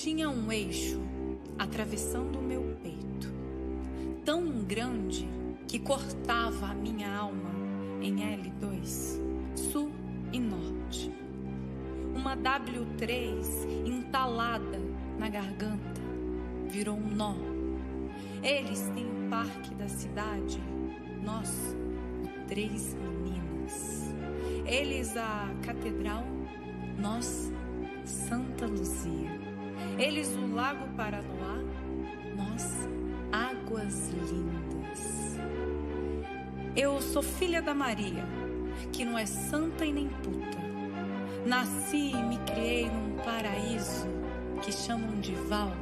Tinha um eixo atravessando o meu peito, tão grande que cortava a minha alma em L2, sul e norte. Uma W3 entalada na garganta virou um nó. Eles têm o parque da cidade, nós, Três Meninas. Eles, a catedral, nós, Santa Luzia. Eles, o Lago Paranoá, nós, Águas Lindas. Eu sou filha da Maria, que não é santa e nem puta. Nasci e me criei num paraíso que chamam de Val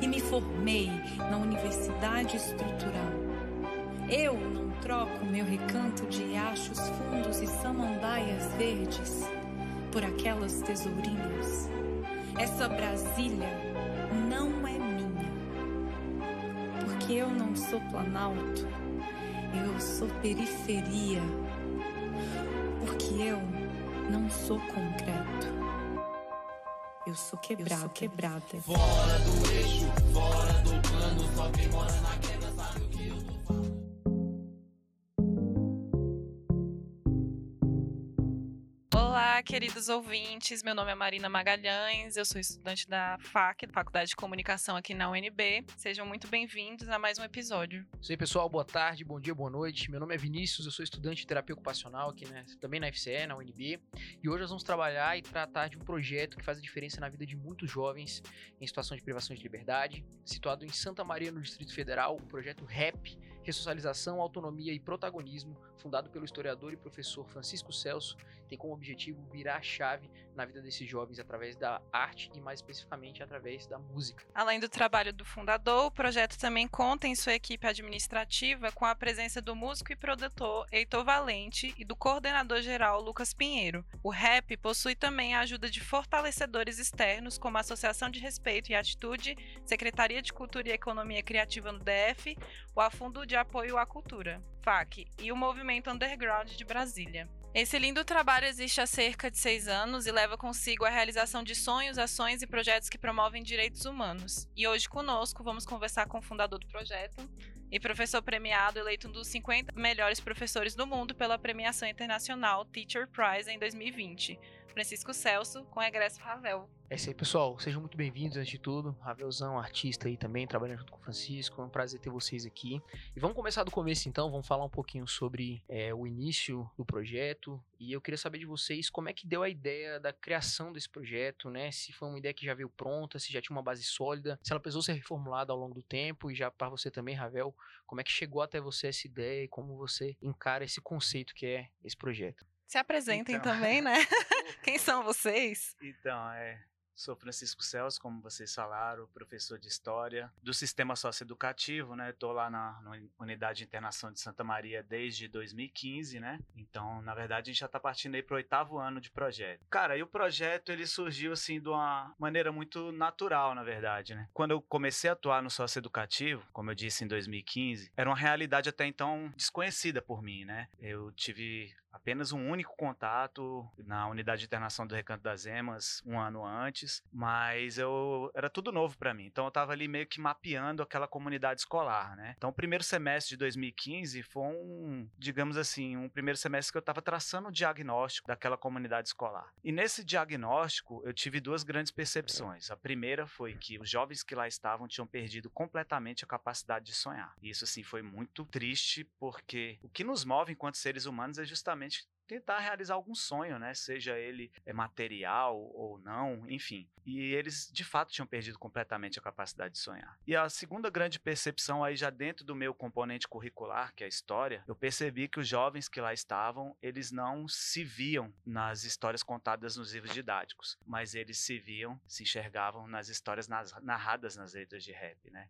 e me formei na Universidade Estrutural. Eu não troco meu recanto de riachos fundos e samambaias verdes por aquelas tesourinhas. Essa Brasília não é minha. Porque eu não sou Planalto, eu sou periferia. Porque eu não sou concreto. Eu sou quebrada. Eu sou quebrada. Fora do eixo, fora do plano, só quem mora na Olá, queridos ouvintes. Meu nome é Marina Magalhães. Eu sou estudante da FAC, Faculdade de Comunicação aqui na UNB. Sejam muito bem-vindos a mais um episódio. Isso aí, pessoal. Boa tarde, bom dia, boa noite. Meu nome é Vinícius, eu sou estudante de terapia ocupacional aqui, né, também na FCE, na UNB. E hoje nós vamos trabalhar e tratar de um projeto que faz a diferença na vida de muitos jovens em situação de privação de liberdade, situado em Santa Maria, no Distrito Federal, o projeto REP, Ressocialização, Autonomia e Protagonismo, fundado pelo historiador e professor Francisco Celso, tem como objetivo virar a chave na vida desses jovens através da arte e mais especificamente através da música. Além do trabalho do fundador, o projeto também conta em sua equipe administrativa com a presença do músico e produtor Heitor Valente e do coordenador geral Lucas Pinheiro. O REP possui também a ajuda de fortalecedores externos como a Associação de Respeito e Atitude, Secretaria de Cultura e Economia Criativa no DF, o Afundo de Apoio à Cultura, FAC, e o Movimento Underground de Brasília. Esse lindo trabalho existe há cerca de seis anos e leva consigo a realização de sonhos, ações e projetos que promovem direitos humanos. E hoje conosco vamos conversar com o fundador do projeto e professor premiado eleito um dos 50 melhores professores do mundo pela premiação internacional Teacher Prize em 2020, Francisco Celso, com egresso Ravel. É isso aí, pessoal. Sejam muito bem-vindos antes de tudo. Ravelzão, artista aí também, trabalhando junto com o Francisco. É um prazer ter vocês aqui. E vamos começar do começo então. Vamos falar um pouquinho sobre é, o início do projeto. E eu queria saber de vocês como é que deu a ideia da criação desse projeto, né? Se foi uma ideia que já veio pronta, se já tinha uma base sólida, se ela precisou ser reformulada ao longo do tempo. E já para você também, Ravel, como é que chegou até você essa ideia e como você encara esse conceito que é esse projeto? Se apresentem Então. também, né? Quem são vocês? Então, é. Sou Francisco Celso, como vocês falaram, professor de História do Sistema Socioeducativo, né? Estou lá na, na Unidade de Internação de Santa Maria desde 2015, né? Então, na verdade, a gente já está partindo aí para o oitavo ano de projeto. Cara, e o projeto, ele surgiu, assim, de uma maneira muito natural, na verdade, né? Quando eu comecei a atuar no socioeducativo, como eu disse, em 2015, era uma realidade até então desconhecida por mim, né? Eu tive apenas um único contato na unidade de internação do Recanto das Emas um ano antes, mas eu era tudo novo para mim. Então eu estava ali meio que mapeando aquela comunidade escolar, né? Então o primeiro semestre de 2015 foi um, digamos assim, um primeiro semestre que eu estava traçando o diagnóstico daquela comunidade escolar. E nesse diagnóstico eu tive duas grandes percepções. A primeira foi que os jovens que lá estavam tinham perdido completamente a capacidade de sonhar. E isso assim foi muito triste porque o que nos move enquanto seres humanos é justamente tentar realizar algum sonho, né? Seja ele é, material ou não, enfim. E eles de fato tinham perdido completamente a capacidade de sonhar. E a segunda grande percepção aí já dentro do meu componente curricular, que é a história, eu percebi que os jovens que lá estavam, eles não se viam nas histórias contadas nos livros didáticos, mas eles se viam, se enxergavam nas histórias nas- narradas nas letras de rap, né?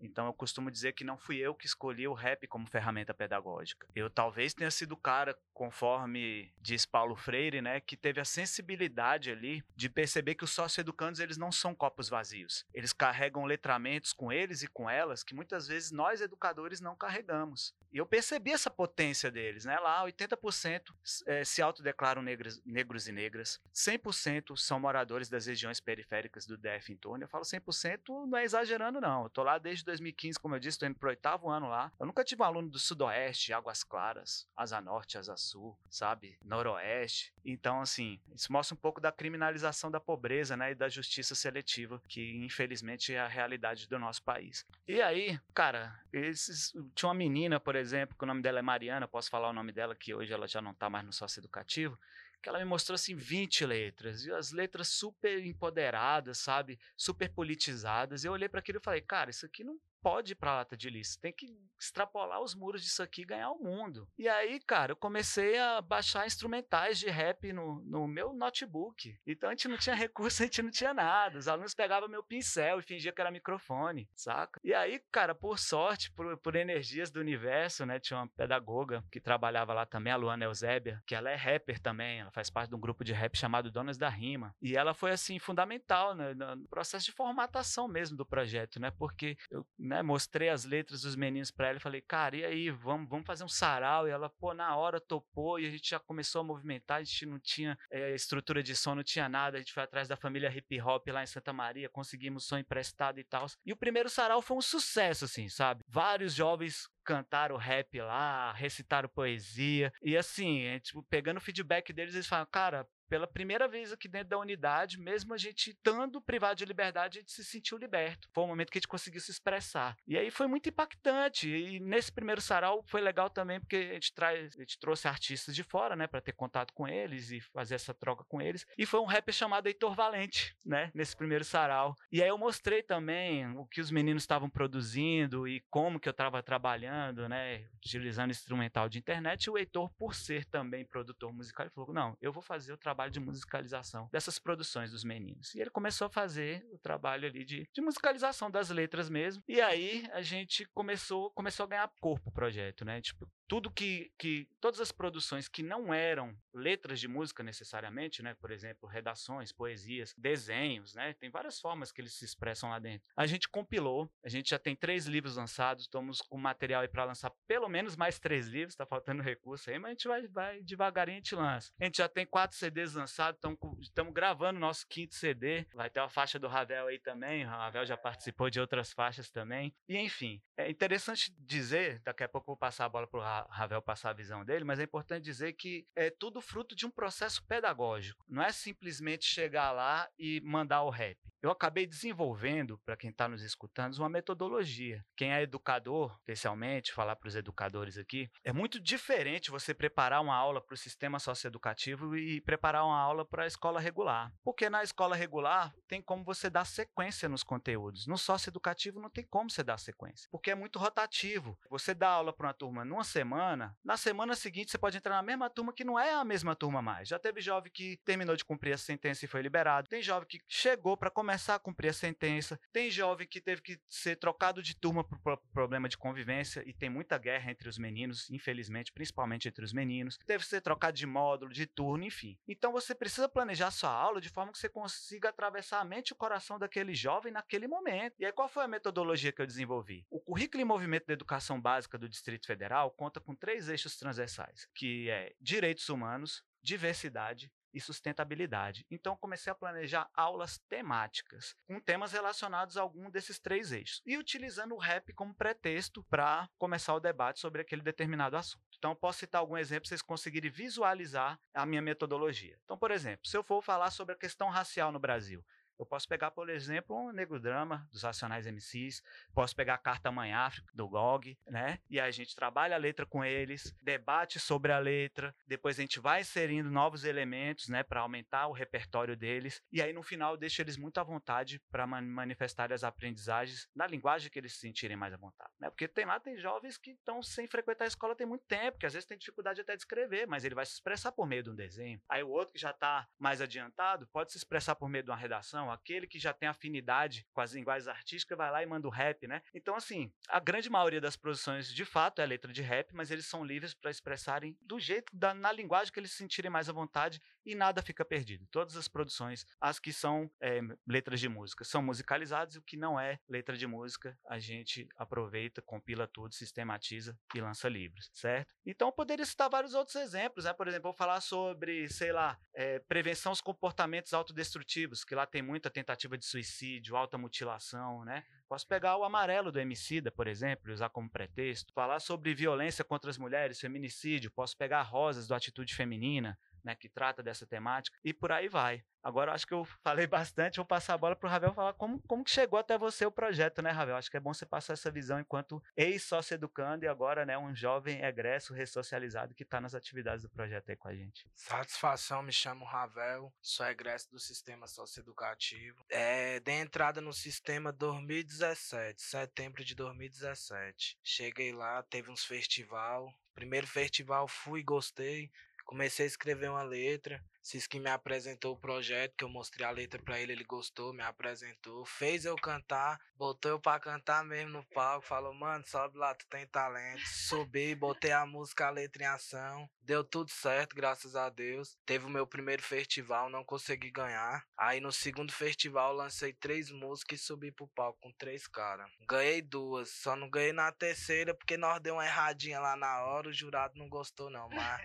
Então eu costumo dizer que não fui eu que escolhi o rap como ferramenta pedagógica. Eu talvez tenha sido o cara, conforme diz Paulo Freire, né, que teve a sensibilidade ali de perceber que os socioeducandos eles não são copos vazios. Eles carregam letramentos com eles e com elas que muitas vezes nós educadores não carregamos. E eu percebi essa potência deles, né? Lá 80% é, se autodeclaram negros, negros e negras, 100% são moradores das regiões periféricas do DF em torno. Eu falo 100% não é exagerando não. Eu tô lá desde 2015, como eu disse, estou indo pro oitavo ano lá. Eu nunca tive um aluno do Sudoeste, Águas Claras, Asa Norte, Asa Sul, sabe? Noroeste. Então, assim, isso mostra um pouco da criminalização da pobreza, né? E da justiça seletiva, que infelizmente é a realidade do nosso país. E aí, cara, esses, tinha uma menina, por exemplo, que o nome dela é Mariana, posso falar o nome dela, que hoje ela já não tá mais no sócio educativo que ela me mostrou assim 20 letras, e as letras super empoderadas, sabe? Super politizadas. Eu olhei para aquilo e falei, cara, isso aqui não pode ir pra lata de lixo. Tem que extrapolar os muros disso aqui e ganhar o mundo. E aí, cara, eu comecei a baixar instrumentais de rap no, no meu notebook. Então a gente não tinha recurso, a gente não tinha nada. Os alunos pegavam meu pincel e fingia que era microfone, saca? E aí, cara, por sorte, por, por energias do universo, né? Tinha uma pedagoga que trabalhava lá também, a Luana Eusébia, que ela é rapper também. Ela faz parte de um grupo de rap chamado Donas da Rima. E ela foi, assim, fundamental né, no processo de formatação mesmo do projeto, né? Porque eu né, mostrei as letras dos meninos para ela e falei, cara, e aí, vamos, vamos fazer um sarau? E ela, pô, na hora topou e a gente já começou a movimentar, a gente não tinha é, estrutura de som, não tinha nada, a gente foi atrás da família hip hop lá em Santa Maria, conseguimos som emprestado e tal. E o primeiro sarau foi um sucesso, assim, sabe? Vários jovens cantaram rap lá, recitaram poesia. E assim, é, tipo, pegando o feedback deles, eles falam, cara, pela primeira vez aqui dentro da unidade, mesmo a gente estando privado de liberdade, a gente se sentiu liberto. Foi um momento que a gente conseguiu se expressar. E aí foi muito impactante. E nesse primeiro sarau foi legal também, porque a gente, traz, a gente trouxe artistas de fora, né, para ter contato com eles e fazer essa troca com eles. E foi um rapper chamado Heitor Valente, né, nesse primeiro sarau. E aí eu mostrei também o que os meninos estavam produzindo e como que eu estava trabalhando, né, utilizando instrumental de internet. E o Heitor, por ser também produtor musical, ele falou: não, eu vou fazer o trabalho trabalho de musicalização dessas produções dos meninos. E ele começou a fazer o trabalho ali de, de musicalização das letras mesmo. E aí a gente começou, começou a ganhar corpo o projeto, né? Tipo, tudo que, que todas as produções que não eram letras de música necessariamente, né, por exemplo, redações, poesias, desenhos, né, tem várias formas que eles se expressam lá dentro. A gente compilou, a gente já tem três livros lançados, estamos com material aí para lançar pelo menos mais três livros, está faltando recurso aí, mas a gente vai, vai devagarinho a gente lança. A gente já tem quatro CDs lançados, estamos gravando nosso quinto CD, vai ter a faixa do Ravel aí também, o Ravel já participou de outras faixas também. E enfim, é interessante dizer, daqui a pouco vou passar a bola para o Ravel passar a visão dele, mas é importante dizer que é tudo fruto de um processo pedagógico. Não é simplesmente chegar lá e mandar o rap. Eu acabei desenvolvendo, para quem está nos escutando, uma metodologia. Quem é educador, especialmente, falar para os educadores aqui, é muito diferente você preparar uma aula para o sistema socioeducativo e preparar uma aula para a escola regular. Porque na escola regular tem como você dar sequência nos conteúdos. No socioeducativo não tem como você dar sequência, porque é muito rotativo. Você dá aula para uma turma numa semana, na semana seguinte você pode entrar na mesma turma que não é a mesma turma mais. Já teve jovem que terminou de cumprir a sentença e foi liberado. Tem jovem que chegou para começar começar a cumprir a sentença. Tem jovem que teve que ser trocado de turma por problema de convivência e tem muita guerra entre os meninos, infelizmente, principalmente entre os meninos. Teve que ser trocado de módulo, de turno, enfim. Então você precisa planejar sua aula de forma que você consiga atravessar a mente e o coração daquele jovem naquele momento. E aí qual foi a metodologia que eu desenvolvi? O currículo em movimento da educação básica do Distrito Federal conta com três eixos transversais, que é direitos humanos, diversidade e sustentabilidade. Então comecei a planejar aulas temáticas com temas relacionados a algum desses três eixos e utilizando o rap como pretexto para começar o debate sobre aquele determinado assunto. Então posso citar algum exemplo para vocês conseguirem visualizar a minha metodologia. Então, por exemplo, se eu for falar sobre a questão racial no Brasil, eu posso pegar, por exemplo, um Negro Drama dos Racionais MCs, posso pegar a Carta Mãe África do GOG, né? E a gente trabalha a letra com eles, debate sobre a letra, depois a gente vai inserindo novos elementos, né, para aumentar o repertório deles, e aí no final deixa eles muito à vontade para manifestar as aprendizagens na linguagem que eles se sentirem mais à vontade, né? Porque tem lá tem jovens que estão sem frequentar a escola tem muito tempo, que às vezes tem dificuldade até de escrever, mas ele vai se expressar por meio de um desenho. Aí o outro que já está mais adiantado pode se expressar por meio de uma redação não. Aquele que já tem afinidade com as linguagens artísticas vai lá e manda o rap, né? Então, assim, a grande maioria das produções, de fato, é letra de rap, mas eles são livres para expressarem do jeito, da, na linguagem que eles se sentirem mais à vontade e nada fica perdido. Todas as produções, as que são é, letras de música, são musicalizadas e o que não é letra de música, a gente aproveita, compila tudo, sistematiza e lança livros, certo? Então, eu poderia citar vários outros exemplos, né? Por exemplo, vou falar sobre, sei lá, é, prevenção aos comportamentos autodestrutivos, que lá tem muita tentativa de suicídio, alta mutilação, né? Posso pegar o amarelo do Emicida, por exemplo, e usar como pretexto. Falar sobre violência contra as mulheres, feminicídio. Posso pegar rosas do Atitude Feminina, né, que trata dessa temática, e por aí vai. Agora, acho que eu falei bastante, vou passar a bola para o Ravel falar como, como que chegou até você o projeto, né, Ravel? Acho que é bom você passar essa visão enquanto ex-sócio-educando e agora, né, um jovem egresso, ressocializado que está nas atividades do projeto aí com a gente. Satisfação, me chamo Ravel, sou egresso do sistema socioeducativo. É, dei entrada no sistema 2017, setembro de 2017. Cheguei lá, teve uns festival, primeiro festival fui, gostei, comecei a escrever uma letra. Siskin me apresentou o projeto, que eu mostrei a letra para ele, ele gostou, me apresentou, fez eu cantar, botou eu pra cantar mesmo no palco, falou, mano, sobe lá, tu tem talento. Subi, botei a música, a letra em ação, deu tudo certo, graças a Deus. Teve o meu primeiro festival, não consegui ganhar. Aí no segundo festival lancei três músicas e subi pro palco com três caras. Ganhei duas, só não ganhei na terceira porque nós deu uma erradinha lá na hora, o jurado não gostou não, mas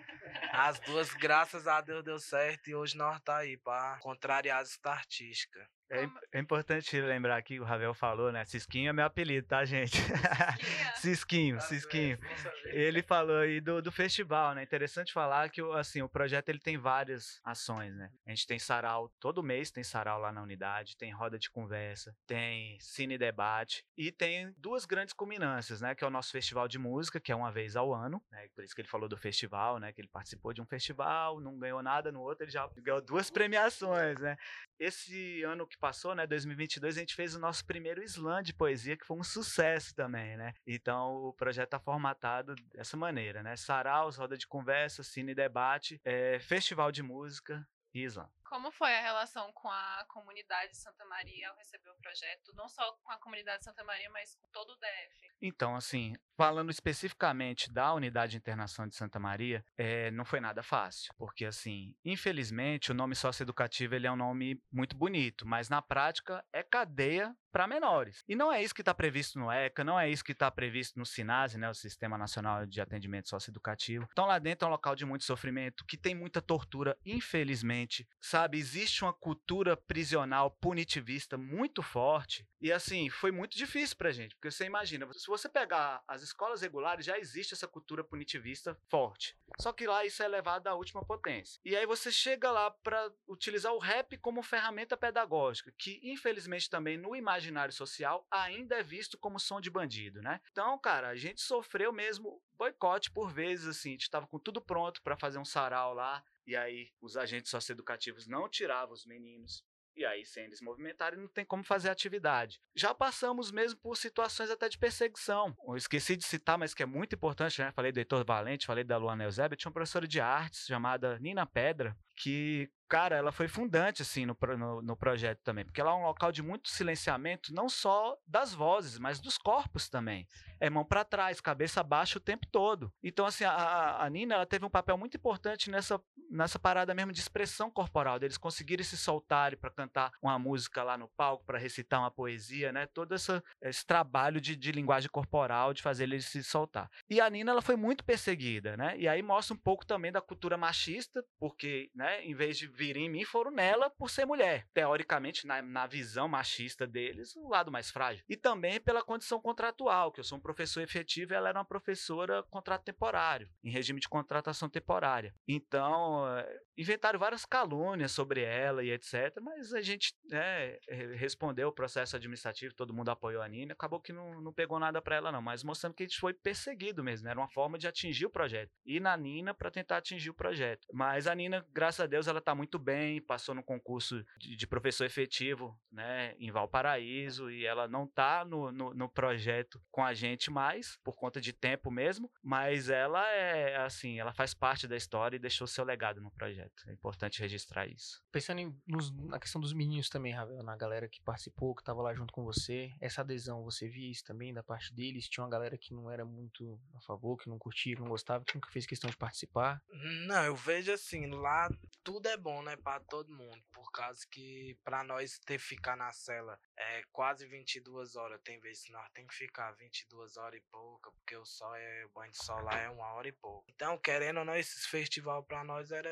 as duas, graças a Deus, deu certo certo e hoje nós tá aí para contrariar essa artística. É, é, importante lembrar que o Ravel falou, né? Cisquinho é meu apelido, tá, gente? Cisquinho, Cisquinho. Ele falou aí do, do festival, né? Interessante falar que assim, o projeto ele tem várias ações, né? A gente tem sarau, todo mês tem sarau lá na unidade, tem roda de conversa, tem cine debate e tem duas grandes culminâncias, né? Que é o nosso festival de música, que é uma vez ao ano, né? Por isso que ele falou do festival, né? Que ele participou de um festival, não ganhou nada, no outro ele já ganhou duas premiações, né? Esse ano que passou, né, 2022, a gente fez o nosso primeiro slam de poesia, que foi um sucesso também, né? Então, o projeto está formatado dessa maneira, né? Saraus, roda de conversa, cine debate, é, festival de música e slam. Como foi a relação com a comunidade de Santa Maria ao receber o projeto? Não só com a comunidade de Santa Maria, mas com todo o DF. Então, assim, falando especificamente da unidade de internação de Santa Maria, é, não foi nada fácil. Porque, assim, infelizmente, o nome socioeducativo ele é um nome muito bonito, mas na prática é cadeia para menores. E não é isso que está previsto no ECA, não é isso que está previsto no SINASE, né, o Sistema Nacional de Atendimento Socioeducativo. Então lá dentro é um local de muito sofrimento, que tem muita tortura, infelizmente. Sabe, existe uma cultura prisional punitivista muito forte. E assim, foi muito difícil pra gente, porque você imagina, se você pegar as escolas regulares, já existe essa cultura punitivista forte. Só que lá isso é levado à última potência. E aí você chega lá para utilizar o rap como ferramenta pedagógica, que infelizmente também no imaginário social ainda é visto como som de bandido, né? Então, cara, a gente sofreu mesmo boicote por vezes, assim, a gente estava com tudo pronto para fazer um sarau lá, e aí os agentes socioeducativos não tiravam os meninos. E aí, sem eles movimentarem, não tem como fazer atividade. Já passamos mesmo por situações até de perseguição. Eu esqueci de citar, mas que é muito importante, né? Falei do Heitor Valente, falei da Luana Eusébio. Tinha uma professora de artes chamada Nina Pedra, que cara, ela foi fundante, assim, no, no, no, projeto também, porque ela é um local de muito silenciamento, não só das vozes, mas dos corpos também. É mão para trás, cabeça baixa o tempo todo. Então, assim, a, a Nina, ela teve um papel muito importante nessa, nessa parada mesmo de expressão corporal, deles conseguirem se soltarem para cantar uma música lá no palco, para recitar uma poesia, né? Todo essa, esse trabalho de, de linguagem corporal, de fazer eles se soltar. E a Nina, ela foi muito perseguida, né? E aí mostra um pouco também da cultura machista, porque, né, em vez de virem em mim foram nela por ser mulher. Teoricamente, na, na visão machista deles, o lado mais frágil. E também pela condição contratual, que eu sou um professor efetivo e ela era uma professora contrato temporário, em regime de contratação temporária. Então, eh, inventaram várias calúnias sobre ela e etc. Mas a gente né, respondeu o processo administrativo, todo mundo apoiou a Nina. Acabou que não, não pegou nada para ela, não. Mas mostrando que a gente foi perseguido mesmo. Né? Era uma forma de atingir o projeto. E na Nina para tentar atingir o projeto. Mas a Nina, graças a Deus, ela está muito bem. Passou no concurso de, de, professor efetivo né, em Valparaíso. E ela não está no, no, no projeto com a gente mais, por conta de tempo mesmo. Mas ela é assim, ela faz parte da história e deixou seu legado no projeto. Projeto. É importante registrar isso. Pensando em, nos- na questão dos meninos também, Ravel, na galera que participou, que tava lá junto com você, essa adesão, você via isso também da parte deles? Tinha uma galera que não era muito a favor, que não curtia, que não gostava, que nunca fez questão de participar? Não, eu vejo assim, lá tudo é bom, né, pra todo mundo, por causa que pra nós ter ficar na cela é quase 22 horas, tem vezes que nós tem que ficar 22 horas e pouca, porque o sol é, o banho de sol lá é uma hora e pouco. Então, querendo ou não, esse festival pra nós era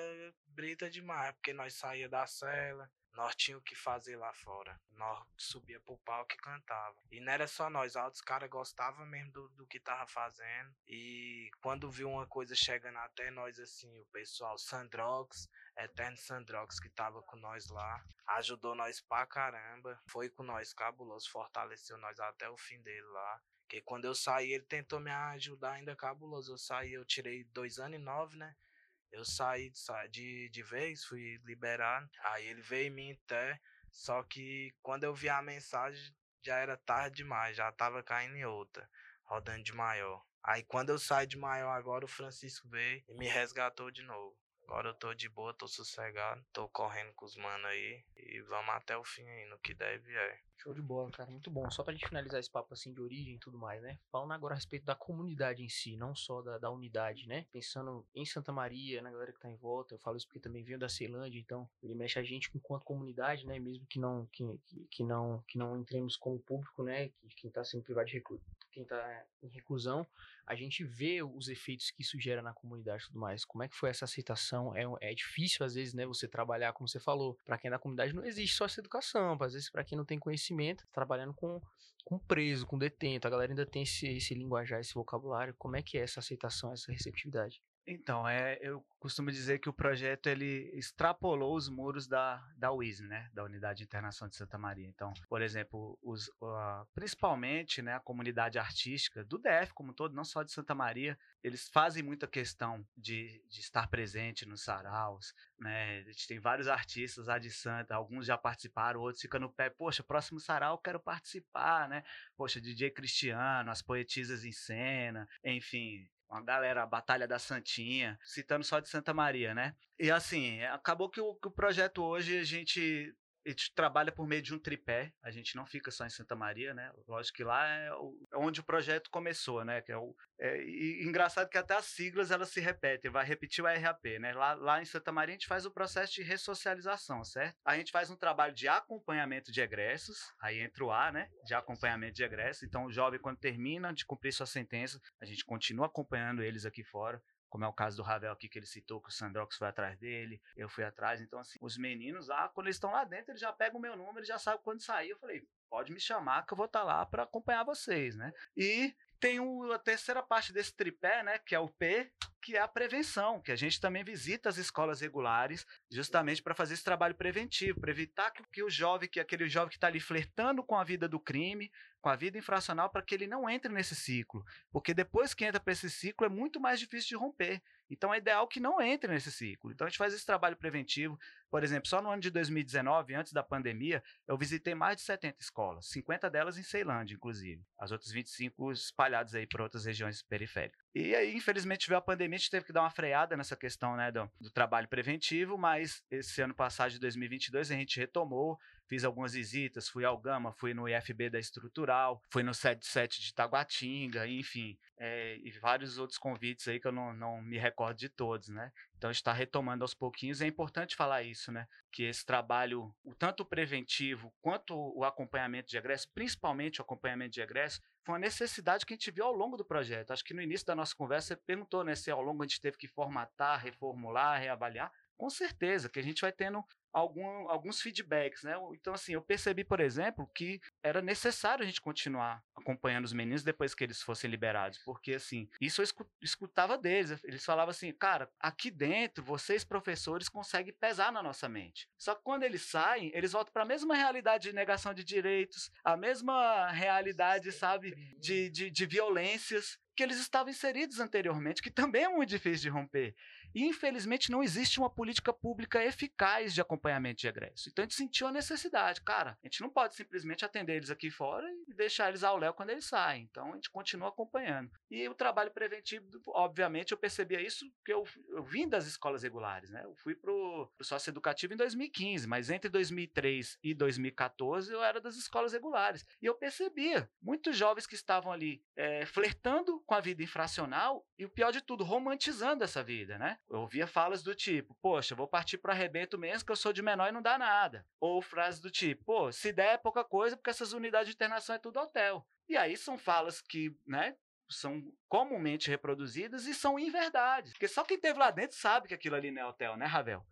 brita demais, porque nós saía da cela, nós tínhamos o que fazer lá fora. Nós subia pro palco e cantava. E não era só nós, outros caras gostavam mesmo do, do que tava fazendo. E quando viu uma coisa chegando até nós, assim, o pessoal, Sandrox, Eterno Sandrox, que tava com nós lá, ajudou nós pra caramba. Foi com nós, cabuloso, fortaleceu nós até o fim dele lá. Porque quando eu saí, ele tentou me ajudar ainda cabuloso. Eu saí, eu tirei dois anos e nove, né? Eu saí de, de vez, fui liberado. Aí ele veio em mim até. Só que quando eu vi a mensagem, já era tarde demais, já tava caindo em outra, rodando de maior. Aí quando eu saí de maior agora, o Francisco veio e me resgatou de novo. Agora eu tô de boa, tô sossegado, tô correndo com os manos aí e vamos até o fim aí, no que deve é. Show de bola, cara, muito bom. Só pra gente finalizar esse papo assim de origem e tudo mais, né? Falando agora a respeito da comunidade em si, não só da, da unidade, né? Pensando em Santa Maria, na galera que tá em volta, eu falo isso porque também venho da Ceilândia, então ele mexe a gente enquanto comunidade, né? Mesmo que não que, que, que não que não entremos como público, né? Que quem tá sendo privado de reclu quem tá em reclusão, a gente vê os efeitos que isso gera na comunidade e tudo mais. Como é que foi essa aceitação? É, é difícil, às vezes, né, você trabalhar, como você falou. Para quem é da comunidade não existe só essa educação. Às vezes, para quem não tem conhecimento, tá trabalhando com, com preso, com detento. A galera ainda tem esse, esse linguajar, esse vocabulário. Como é que é essa aceitação, essa receptividade? Então, é, eu costumo dizer que o projeto ele extrapolou os muros da, da UISM, né, da Unidade de Internação de Santa Maria. Então, por exemplo, os, ah, principalmente né, a comunidade artística do DF como um todo, não só de Santa Maria, eles fazem muita questão de, de estar presente nos saraus. Né? A gente tem vários artistas lá de Santa, alguns já participaram, outros ficam no pé, poxa, próximo sarau eu quero participar, né? Poxa, DJ Cristiano, as poetisas em cena, enfim, uma galera, a Batalha da Santinha, citando só de Santa Maria, né? E assim, acabou que o, que o projeto hoje a gente, a gente trabalha por meio de um tripé, a gente não fica só em Santa Maria, né? Lógico que lá é, é onde o projeto começou, né? Que é o, é, e engraçado que até as siglas elas se repetem, vai repetir o RAP, né? Lá, lá em Santa Maria a gente faz o processo de ressocialização, certo? A gente faz um trabalho de acompanhamento de egressos, aí entra o A, né? De acompanhamento de egressos. Então o jovem, quando termina de cumprir sua sentença, a gente continua acompanhando eles aqui fora. Como é o caso do Ravel aqui, que ele citou, que o Sandrox foi atrás dele, eu fui atrás. Então, assim, os meninos lá, quando eles estão lá dentro, eles já pegam o meu número, já sabem quando sair. Eu falei, pode me chamar que eu vou estar lá para acompanhar vocês, né? E tem o- a terceira parte desse tripé, né, que é o P, que é a prevenção, que a gente também visita as escolas regulares, justamente para fazer esse trabalho preventivo, para evitar que, que o jovem, que aquele jovem que está ali flertando com a vida do crime, com a vida infracional, para que ele não entre nesse ciclo, porque depois que entra para esse ciclo é muito mais difícil de romper. Então é ideal que não entre nesse ciclo. Então a gente faz esse trabalho preventivo. Por exemplo, só no ano de 2019, antes da pandemia, eu visitei mais de 70 escolas, 50 delas em Ceilândia, inclusive. As outras 25 espalhadas aí por outras regiões periféricas. E aí, infelizmente, veio a pandemia, a gente teve que dar uma freada nessa questão né, do, do trabalho preventivo, mas esse ano passado, de 2022, a gente retomou, fiz algumas visitas, fui ao Gama, fui no IFB da Estrutural, fui no 77 de Taguatinga, enfim, é, e vários outros convites aí que eu não, não me recordo de todos, né? Então está retomando aos pouquinhos. É importante falar isso, né? Que esse trabalho, o tanto preventivo quanto o acompanhamento de egresso, principalmente o acompanhamento de egresso, foi uma necessidade que a gente viu ao longo do projeto. Acho que no início da nossa conversa você perguntou, né? Se ao longo a gente teve que formatar, reformular, reavaliar. Com certeza que a gente vai tendo algum, alguns feedbacks, né? Então, assim, eu percebi, por exemplo, que era necessário a gente continuar acompanhando os meninos depois que eles fossem liberados, porque, assim, isso eu escu- escutava deles. Eles falavam assim, cara, aqui dentro, vocês, professores, conseguem pesar na nossa mente. Só que quando eles saem, eles voltam para a mesma realidade de negação de direitos, a mesma realidade, sabe, de, de, de violências que eles estavam inseridos anteriormente, que também é muito difícil de romper. E, infelizmente, não existe uma política pública eficaz de acompanhamento de egresso. Então, a gente sentiu a necessidade. Cara, a gente não pode simplesmente atender eles aqui fora e deixar eles ao léu quando eles saem. Então, a gente continua acompanhando. E o trabalho preventivo, obviamente, eu percebia isso porque eu, eu vim das escolas regulares, né? Eu fui pro, pro sócio educativo em 2015, mas entre 2003 e 2014 eu era das escolas regulares. E eu percebia muitos jovens que estavam ali é, flertando com a vida infracional e o pior de tudo, romantizando essa vida, né? Eu ouvia falas do tipo, poxa, vou partir para arrebento mesmo que eu sou de menor e não dá nada. Ou frases do tipo, pô, se der é pouca coisa porque essas unidades de internação é tudo hotel. E aí são falas que, né, são comumente reproduzidas e são inverdades. Porque só quem teve lá dentro sabe que aquilo ali não é hotel, né, Ravel?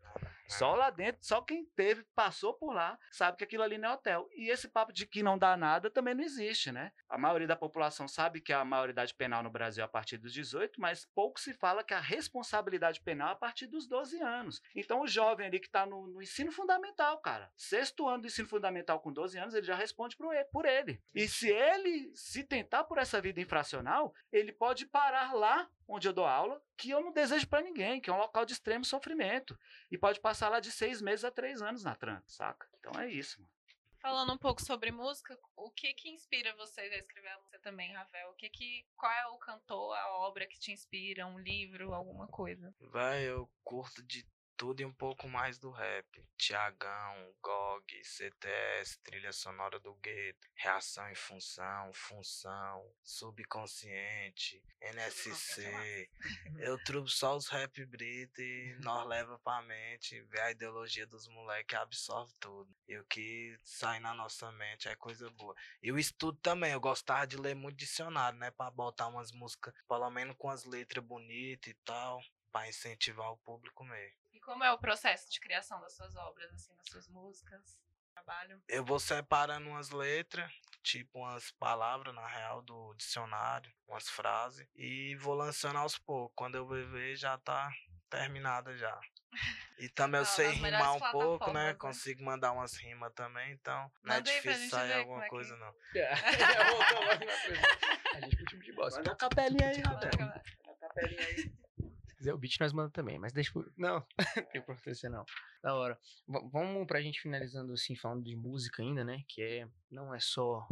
Só lá dentro, só quem teve, passou por lá, sabe que aquilo ali não é hotel. E esse papo de que não dá nada também não existe, né? A maioria da população sabe que a maioridade penal no Brasil é a partir dos 18, mas pouco se fala que a responsabilidade penal é a partir dos 12 anos. Então o jovem ali que está no, no, ensino fundamental, cara, sexto ano do ensino fundamental com 12 anos, ele já responde por ele. E se ele se tentar por essa vida infracional, ele pode parar lá onde eu dou aula, que eu não desejo para ninguém, que é um local de extremo sofrimento. E pode passar lá de seis meses a três anos na tranca, saca? Então é isso, mano. Falando um pouco sobre música, o que que inspira você a escrever a música também, Ravel? O que que, qual é o cantor, a obra que te inspira, um livro, alguma coisa? Vai, eu curto de tudo e um pouco mais do rap. Tiagão, GOG, CTS, trilha sonora do gueto, reação e função, função, subconsciente, NSC. Eu trubo só os rap brito e nós leva pra mente, vê a ideologia dos moleques absorve tudo. E o que sai na nossa mente é coisa boa. E o estudo também, eu gostava de ler muito dicionário, né? Pra botar umas músicas, pelo menos com as letras bonitas e tal para incentivar o público mesmo. Como é o processo de criação das suas obras, assim, das suas músicas, trabalho? Eu vou separando umas letras, tipo umas palavras, na real, do dicionário, umas frases, e vou lançando aos poucos. Quando eu ver, já tá terminada já. E também eu sei rimar um pouco, né? né? Consigo mandar umas rimas também, então não é difícil sair alguma é coisa, que... não. É, a gente curte de bosta. Manda a capelinha aí, Manda a capelinha aí quiser o beat, nós mandamos também. Mas deixa. Não, tem profissional. Da hora. V vamos pra gente finalizando assim, falando de música ainda, né? Que é. Não é só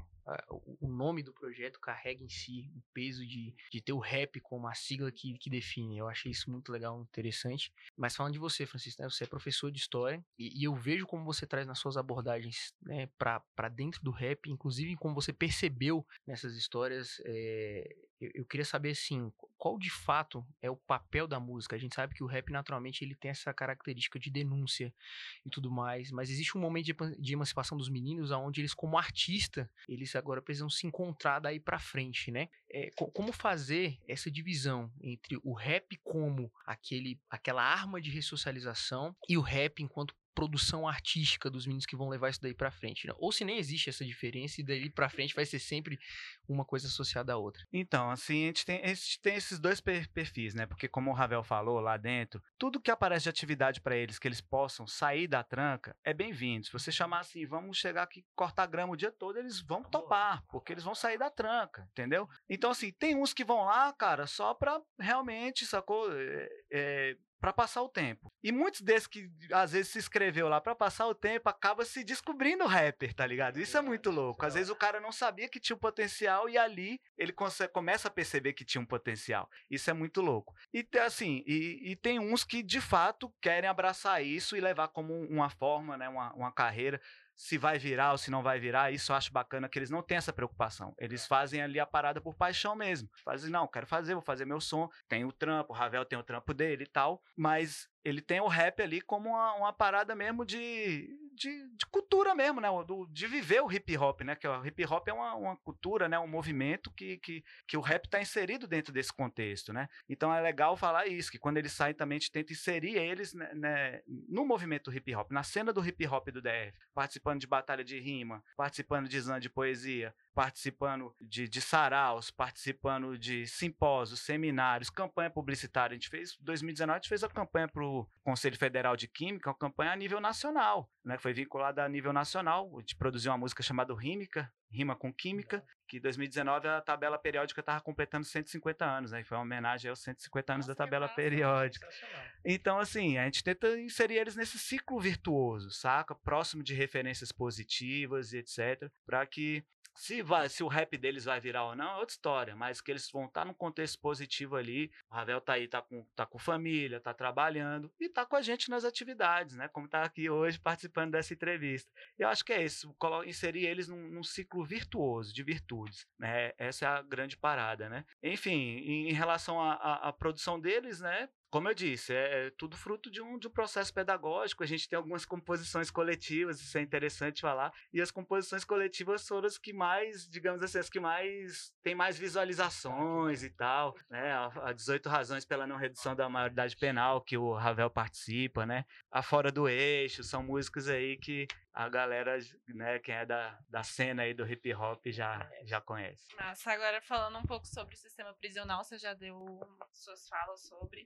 o nome do projeto carrega em si o peso de, de ter o rap como a sigla que, que define. Eu achei isso muito legal, interessante. Mas falando de você, Francisco, né, você é professor de história e, e, eu vejo como você traz nas suas abordagens né, para dentro do rap, inclusive como você percebeu nessas histórias. É, eu, eu, queria saber assim, qual de fato é o papel da música? A gente sabe que o rap naturalmente ele tem essa característica de denúncia e tudo mais, mas existe um momento de, emancipação dos meninos aonde eles como artista, eles agora precisam se encontrar daí para frente, né? É, como fazer essa divisão entre o rap como aquele, aquela arma de ressocialização e o rap enquanto produção artística dos meninos que vão levar isso daí para frente, né? Ou se nem existe essa diferença e daí para frente vai ser sempre uma coisa associada à outra. Então, assim, a gente tem, a gente tem esses dois perfis, né? Porque como o Ravel falou lá dentro, tudo que aparece de atividade para eles que eles possam sair da tranca é bem-vindo. Se você chamar assim, vamos chegar aqui cortar grama o dia todo, eles vão topar, porque eles vão sair da tranca, entendeu? Então, assim, tem uns que vão lá, cara, só para realmente, sacou? É, é, para passar o tempo. E muitos desses que às vezes se inscreveu lá para passar o tempo acaba se descobrindo rapper, tá ligado? Isso é muito louco. Às vezes o cara não sabia que tinha um potencial e ali ele começa a perceber que tinha um potencial. Isso é muito louco. E assim, e, e tem uns que de fato querem abraçar isso e levar como uma forma, né, uma, uma carreira se vai virar ou se não vai virar, isso eu acho bacana que eles não têm essa preocupação. Eles é. fazem ali a parada por paixão mesmo. Fazem, não, quero fazer, vou fazer meu som. Tem o trampo, o Ravel tem o trampo dele e tal, mas ele tem o rap ali como uma, uma parada mesmo de, de, de, cultura mesmo, né? Do, de viver o hip hop, né? Que o hip hop é uma, uma cultura, né? Um movimento que, que, que o rap está inserido dentro desse contexto, né? Então é legal falar isso, que quando eles saem também a gente tenta inserir eles né, né, no movimento hip hop, na cena do hip hop do DF, participando de batalha de rima, participando de slam de poesia, participando de, de saraus, participando de simpósios, seminários, campanha publicitária. A gente fez, 2019, a gente fez a campanha para o Conselho Federal de Química, uma campanha a nível nacional, né? Foi vinculada a nível nacional. A gente produziu uma música chamada Rímica, Rima com Química, que em 2019 a tabela periódica estava completando 150 anos, né? E foi uma homenagem aos 150 anos Nossa, da tabela massa, periódica. Então, assim, a gente tenta inserir eles nesse ciclo virtuoso, saca? Próximo de referências positivas e etc. Para que se, vai, se o rap deles vai virar ou não, é outra história, mas que eles vão estar num contexto positivo ali. O Ravel tá aí, tá com, tá com família, tá trabalhando e tá com a gente nas atividades, né? Como tá aqui hoje participando dessa entrevista. Eu acho que é isso, inserir eles num, num ciclo virtuoso, de virtudes, né? Essa é a grande parada, né? Enfim, em, em relação à produção deles, né? Como eu disse, é, é tudo fruto de um, de um processo pedagógico. A gente tem algumas composições coletivas, isso é interessante falar. E as composições coletivas foram as que mais, digamos assim, as que mais têm mais visualizações e tal. Né? A, a 18 Razões pela Não Redução da Maioridade Penal, que o Ravel participa, né? A Fora do Eixo, são músicas aí que a galera, né, quem é da, da cena aí do hip hop já, já conhece. Massa, agora falando um pouco sobre o sistema prisional, você já deu suas falas sobre.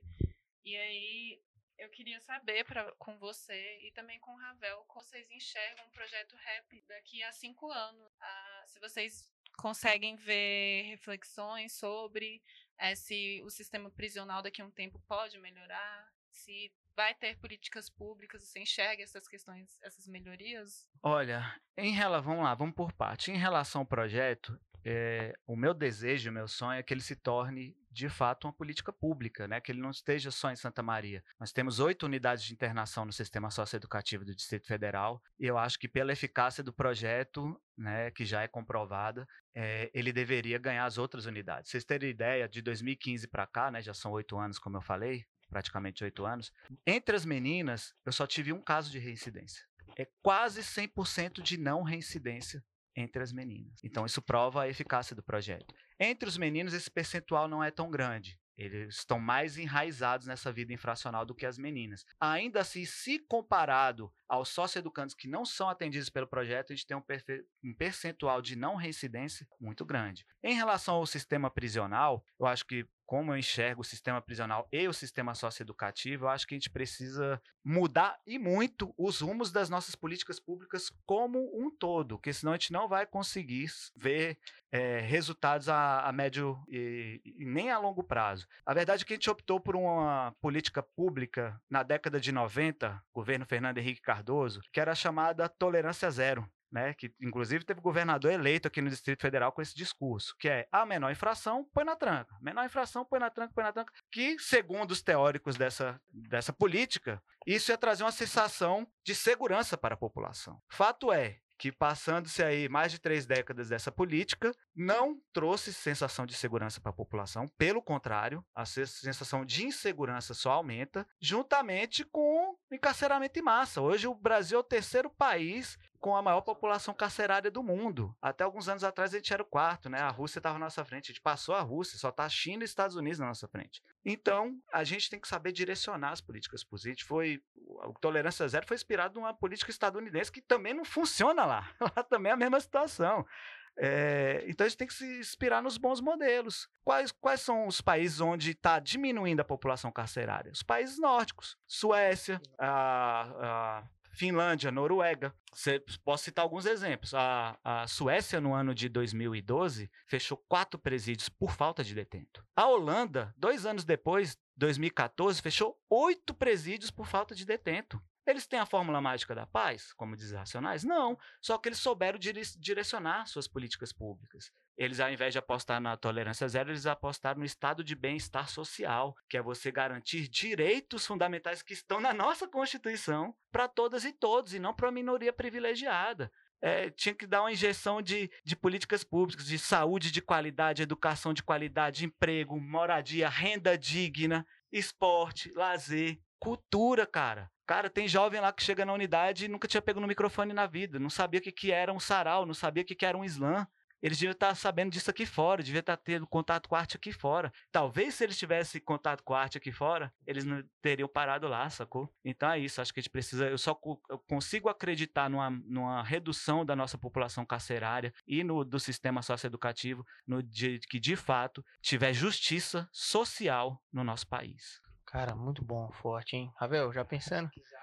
E aí, eu queria saber pra, com você e também com o Ravel, como vocês enxergam o projeto rap daqui a cinco anos. Ah, se vocês conseguem ver reflexões sobre eh, se o sistema prisional daqui a um tempo pode melhorar, se vai ter políticas públicas, você enxerga essas questões, essas melhorias? Olha, em relação, vamos lá, vamos por parte. Em relação ao projeto, é, o meu desejo, o meu sonho é que ele se torne de fato uma política pública, né? Que ele não esteja só em Santa Maria. Nós temos oito unidades de internação no sistema socioeducativo do Distrito Federal e eu acho que pela eficácia do projeto, né, que já é comprovada, é, ele deveria ganhar as outras unidades. Vocês terem ideia, de 2015 para cá, né? Já são oito anos, como eu falei, praticamente oito anos. Entre as meninas, eu só tive um caso de reincidência. É quase 100% de não reincidência entre as meninas. Então, isso prova a eficácia do projeto. Entre os meninos, esse percentual não é tão grande. Eles estão mais enraizados nessa vida infracional do que as meninas. Ainda assim, se comparado aos socioeducandos que não são atendidos pelo projeto, a gente tem um percentual de não reincidência muito grande. Em relação ao sistema prisional, eu acho que, como eu enxergo o sistema prisional e o sistema socioeducativo, eu acho que a gente precisa mudar e muito os rumos das nossas políticas públicas como um todo, porque senão a gente não vai conseguir ver eh, resultados a, a médio e, e nem a longo prazo. A verdade é que a gente optou por uma política pública na década de 90, governo Fernando Henrique Cardoso, que era chamada tolerância zero. Né, que inclusive teve governador eleito aqui no Distrito Federal com esse discurso, que é a menor infração, põe na tranca. Menor infração, põe na tranca, põe na tranca. Que, segundo os teóricos dessa, dessa política, isso ia trazer uma sensação de segurança para a população. Fato é que, passando-se aí mais de três décadas dessa política, não trouxe sensação de segurança para a população. Pelo contrário, a se- sensação de insegurança só aumenta, juntamente com o encarceramento em massa. Hoje, o Brasil é o terceiro país com a maior população carcerária do mundo. Até alguns anos atrás a gente era o quarto, né? A Rússia estava na nossa frente. A gente passou a Rússia, só está a China e os Estados Unidos na nossa frente. Então, a gente tem que saber direcionar as políticas gente foi. O Tolerância Zero foi inspirado numa política estadunidense que também não funciona lá. Lá também é a mesma situação. É, então a gente tem que se inspirar nos bons modelos. Quais, quais são os países onde está diminuindo a população carcerária? Os países nórdicos, Suécia, a, a Finlândia, Noruega. Cê- posso citar alguns exemplos. A, a Suécia, no ano de 2012, fechou quatro presídios por falta de detento. A Holanda, dois anos depois, 2014, fechou oito presídios por falta de detento. Eles têm a fórmula mágica da paz, como diz Racionais? Não. Só que eles souberam dire- direcionar suas políticas públicas. Eles, ao invés de apostar na tolerância zero, eles apostaram no estado de bem-estar social, que é você garantir direitos fundamentais que estão na nossa Constituição para todas e todos, e não para uma minoria privilegiada. É, tinha que dar uma injeção de, de políticas públicas, de saúde de qualidade, educação de qualidade, emprego, moradia, renda digna, esporte, lazer, cultura, cara. Cara, tem jovem lá que chega na unidade e nunca tinha pego no microfone na vida, não sabia o que, que era um sarau, não sabia o que, que era um slam. Eles deviam estar sabendo disso aqui fora, deviam estar tendo contato com a arte aqui fora. Talvez se eles tivessem contato com a arte aqui fora, eles não teriam parado lá, sacou? Então é isso, acho que a gente precisa. Eu só eu consigo acreditar numa, numa redução da nossa população carcerária e no do sistema socioeducativo, no de, que de fato tiver justiça social no nosso país. Cara, muito bom, forte, hein? Ravel, já pensando? Já.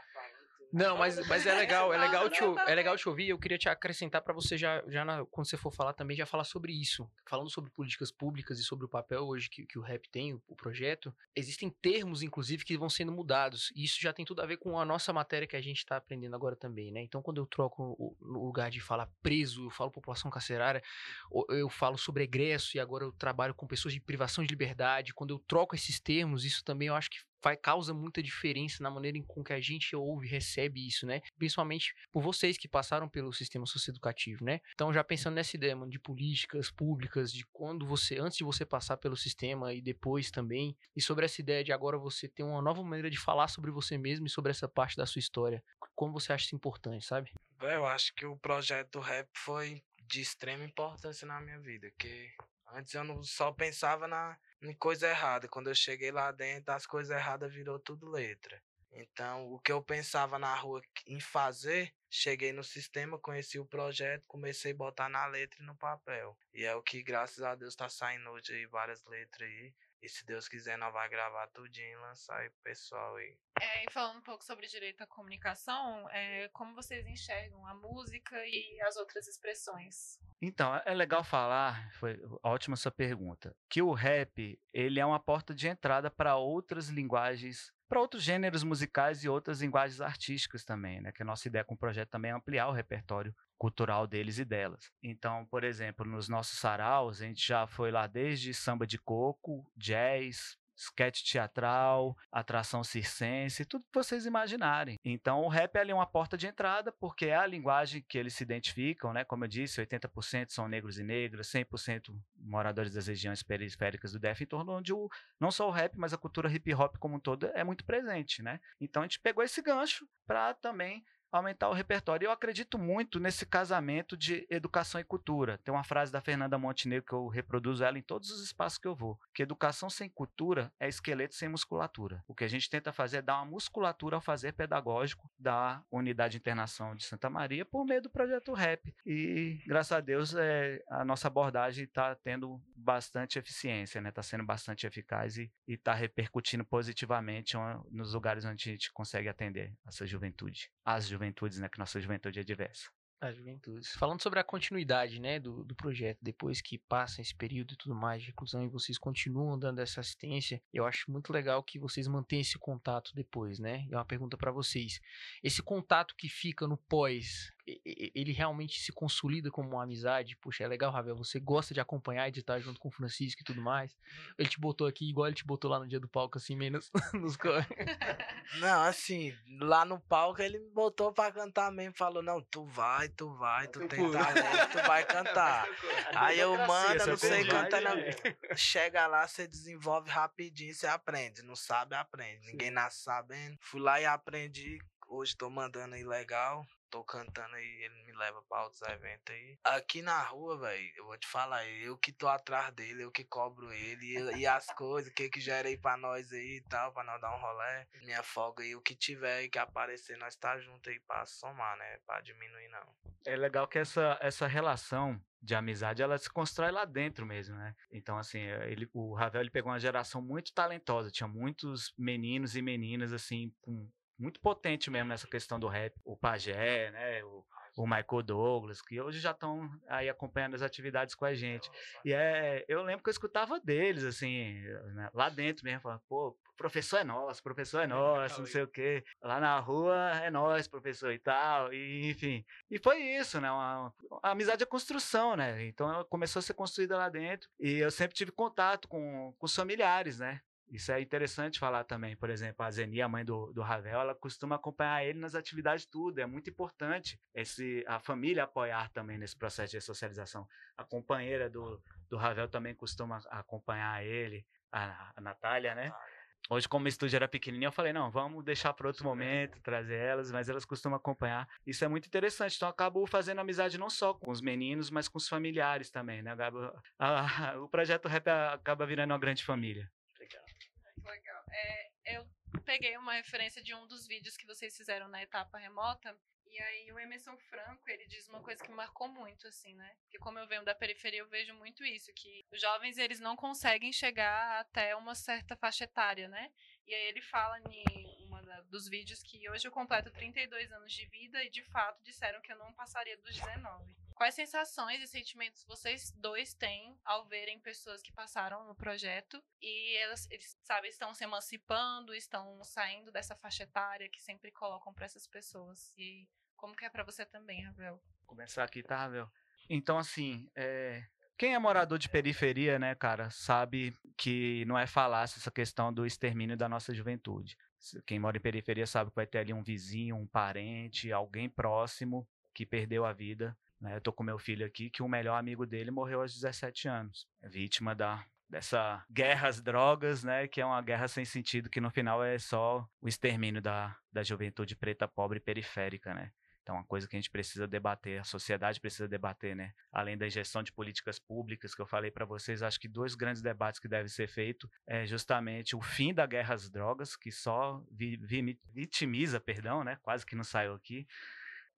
Não, mas, mas é legal, é legal, te, é legal te ouvir. Eu queria te acrescentar para você já, já na- quando você for falar também, já falar sobre isso. Falando sobre políticas públicas e sobre o papel hoje que, que o rap tem, o, o projeto, existem termos, inclusive, que vão sendo mudados. E isso já tem tudo a ver com a nossa matéria que a gente está aprendendo agora também, né? Então, quando eu troco o- no lugar de falar preso, eu falo população carcerária, eu falo sobre egresso e agora eu trabalho com pessoas de privação de liberdade. Quando eu troco esses termos, isso também eu acho que vai, causa muita diferença na maneira com que a gente ouve recebe isso, né? Principalmente por vocês que passaram pelo sistema socioeducativo, né? Então, já pensando nessa ideia, mano, de políticas públicas, de quando você, antes de você passar pelo sistema e depois também, e sobre essa ideia de agora você ter uma nova maneira de falar sobre você mesmo e sobre essa parte da sua história. Como você acha isso importante, sabe? Eu acho que o projeto do rap foi de extrema importância na minha vida, que antes eu não só pensava na em coisa errada. Quando eu cheguei lá dentro, as coisas erradas virou tudo letra. Então, o que eu pensava na rua em fazer, cheguei no sistema, conheci o projeto, comecei a botar na letra e no papel. E é o que, graças a Deus, tá saindo hoje aí, várias letras aí. E se Deus quiser, nós vai gravar tudinho e lançar aí pro pessoal aí. É, e falando um pouco sobre direito à comunicação, é, como vocês enxergam a música e as outras expressões? Então, é- é legal falar, foi ótima sua pergunta, que o rap, ele é uma porta de entrada para outras linguagens, para outros gêneros musicais e outras linguagens artísticas também, né? Que a nossa ideia com o projeto também é ampliar o repertório cultural deles e delas. Então, por exemplo, nos nossos saraus, a gente já foi lá desde samba de coco, jazz, sketch teatral, atração circense, tudo que vocês imaginarem. Então, o rap é ali uma porta de entrada, porque é a linguagem que eles se identificam, né? Como eu disse, 80% são negros e negras, 100% moradores das regiões periféricas do DF, em torno onde o, não só o rap, mas a cultura hip hop como um todo é muito presente, né? Então, a gente pegou esse gancho para também aumentar o repertório. Eu acredito muito nesse casamento de educação e cultura. Tem uma frase da Fernanda Montenegro que eu reproduzo ela em todos os espaços que eu vou, que educação sem cultura é esqueleto sem musculatura. O que a gente tenta fazer é dar uma musculatura ao fazer pedagógico da Unidade de Internação de Santa Maria por meio do projeto RAP. E, graças a Deus, é, a nossa abordagem está tendo bastante eficiência, está sendo bastante eficaz e está repercutindo positivamente nos lugares onde a gente consegue atender essa juventude. As juventudes, né? Que nossa juventude é diversa. A juventude. Falando sobre a continuidade, né, do, do projeto, depois que passa esse período e tudo mais de reclusão e vocês continuam dando essa assistência, eu acho muito legal que vocês mantenham esse contato depois, né? E é uma pergunta para vocês. Esse contato que fica no pós, ele realmente se consolida como uma amizade? Puxa, é legal, Ravel, você gosta de acompanhar e de estar junto com o Francisco e tudo mais. Ele te botou aqui igual ele te botou lá no dia do palco, assim, meio nos, nos Não, assim, lá no palco ele me botou pra cantar mesmo. Falou, não, tu vai, tu vai, tu tem talento, tu vai cantar. Aí eu, mano, eu não sei cantar, não. Chega lá, você desenvolve rapidinho, você aprende. Não sabe, aprende. Ninguém nasce sabendo. Fui lá e aprendi. Hoje tô mandando aí legal. Tô cantando aí, ele me leva pra outros eventos aí. Aqui na rua, velho, eu vou te falar, eu que tô atrás dele, eu que cobro ele. E, e as coisas, o que que gerei pra nós aí e tal, pra nós dar um rolé. Minha folga aí, o que tiver aí que aparecer, nós tá junto aí pra somar, né? Pra diminuir não. É legal que essa, essa relação de amizade ela se constrói lá dentro mesmo, né? Então, assim, ele, o Ravel ele pegou uma geração muito talentosa, tinha muitos meninos e meninas, assim, com, muito potente mesmo nessa questão do rap. O Pajé, né? O, o Michael Douglas, que hoje já estão aí acompanhando as atividades com a gente. E é, eu lembro que eu escutava deles, assim, né, lá dentro mesmo, falando, pô, professor é nosso, professor é nosso, não sei o quê. Lá na rua é nós, professor e tal, e enfim. E foi isso, né? Uma, a amizade é construção, né? Então ela começou a ser construída lá dentro. E eu sempre tive contato com, com os familiares, né? Isso é interessante falar também. Por exemplo, a Zeni, a mãe do, do Ravel, ela costuma acompanhar ele nas atividades tudo. É muito importante esse, a família apoiar também nesse processo de socialização. A companheira do, do Ravel também costuma acompanhar ele, a, a Natália, né? Hoje, como o estúdio era pequenininho, eu falei, não, vamos deixar para outro momento, trazer elas, mas elas costumam acompanhar. Isso é muito interessante. Então, eu acabo fazendo amizade não só com os meninos, mas com os familiares também, né? Acaba- a- o projeto Rap acaba virando uma grande família. É, eu peguei uma referência de um dos vídeos que vocês fizeram na etapa remota. E aí o Emerson Franco, ele diz uma coisa que marcou muito, assim, né? Porque como eu venho da periferia, eu vejo muito isso, que os jovens, eles não conseguem chegar até uma certa faixa etária, né? E aí ele fala em da- dos vídeos que hoje eu completo 32 anos de vida e de fato disseram que eu não passaria dos 19. Quais sensações e sentimentos vocês dois têm ao verem pessoas que passaram no projeto e elas, eles, sabe, estão se emancipando, estão saindo dessa faixa etária que sempre colocam para essas pessoas? E como que é para você também, Ravel? começar aqui, tá, Ravel? Então, assim, é, quem é morador de periferia, né, cara, sabe que não é falácia essa questão do extermínio da nossa juventude. Quem mora em periferia sabe que vai ter ali um vizinho, um parente, alguém próximo que perdeu a vida. Né? Eu tô com meu filho aqui, que o melhor amigo dele morreu aos 17 anos, é vítima da dessa guerra às drogas, né, que é uma guerra sem sentido, que no final é só o extermínio da, da juventude preta, pobre e periférica, né. Então, uma coisa que a gente precisa debater, a sociedade precisa debater, né? Além da ingestão de políticas públicas que eu falei para vocês, acho que dois grandes debates que devem ser feitos é justamente o fim da guerra às drogas, que só vi- vi- vitimiza, perdão, né? Quase que não saiu aqui.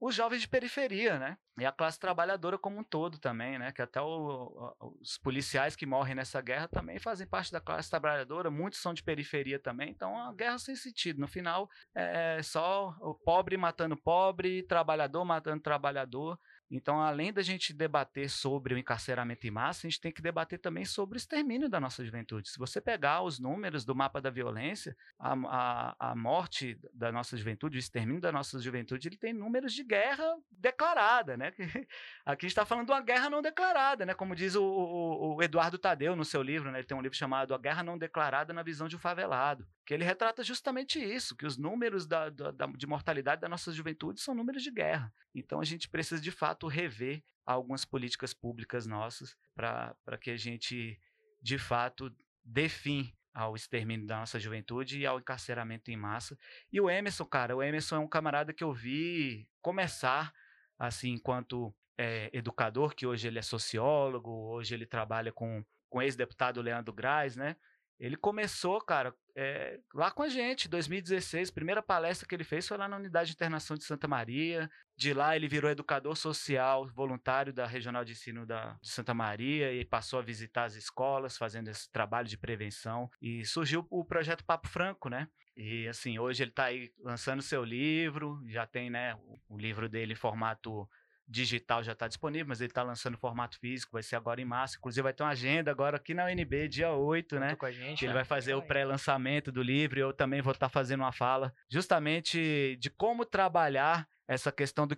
Os jovens de periferia, né? E a classe trabalhadora como um todo também, né? Que até o- os policiais que morrem nessa guerra também fazem parte da classe trabalhadora, muitos são de periferia também, então é uma guerra sem sentido. No final, é só o pobre matando pobre, trabalhador matando trabalhador. Então, além da gente debater sobre o encarceramento em massa, a gente tem que debater também sobre o extermínio da nossa juventude. Se você pegar os números do mapa da violência, a, a, a morte da nossa juventude, o extermínio da nossa juventude, ele tem números de guerra declarada, né? Aqui a gente está falando de uma guerra não declarada, né? Como diz o, o- o Eduardo Tadeu no seu livro, né? Ele tem um livro chamado A Guerra Não Declarada na Visão de um Favelado, que ele retrata justamente isso, que os números da, da- da- de mortalidade da nossa juventude são números de guerra. Então a gente precisa de fato rever algumas políticas públicas nossas para que a gente de fato dê fim ao extermínio da nossa juventude e ao encarceramento em massa. E o Emerson, cara, o Emerson é um camarada que eu vi começar assim enquanto é, educador, que hoje ele é sociólogo, hoje ele trabalha com, com o ex-deputado Leandro Graz, né? Ele começou, cara, é, lá com a gente, 2016, primeira palestra que ele fez foi lá na Unidade de Internação de Santa Maria. De lá ele virou educador social voluntário da Regional de Ensino da, de Santa Maria e passou a visitar as escolas, fazendo esse trabalho de prevenção. E surgiu o projeto Papo Franco, né? E assim, hoje ele está aí lançando seu livro, já tem, né, o, livro dele em formato digital já está disponível, mas ele está lançando formato físico, vai ser agora em março. Inclusive vai ter uma agenda agora aqui na UNB, dia 8, né? Conta com a gente. que ele né? vai fazer o pré-lançamento do livro eu também vou estar fazendo uma fala justamente de como trabalhar essa questão do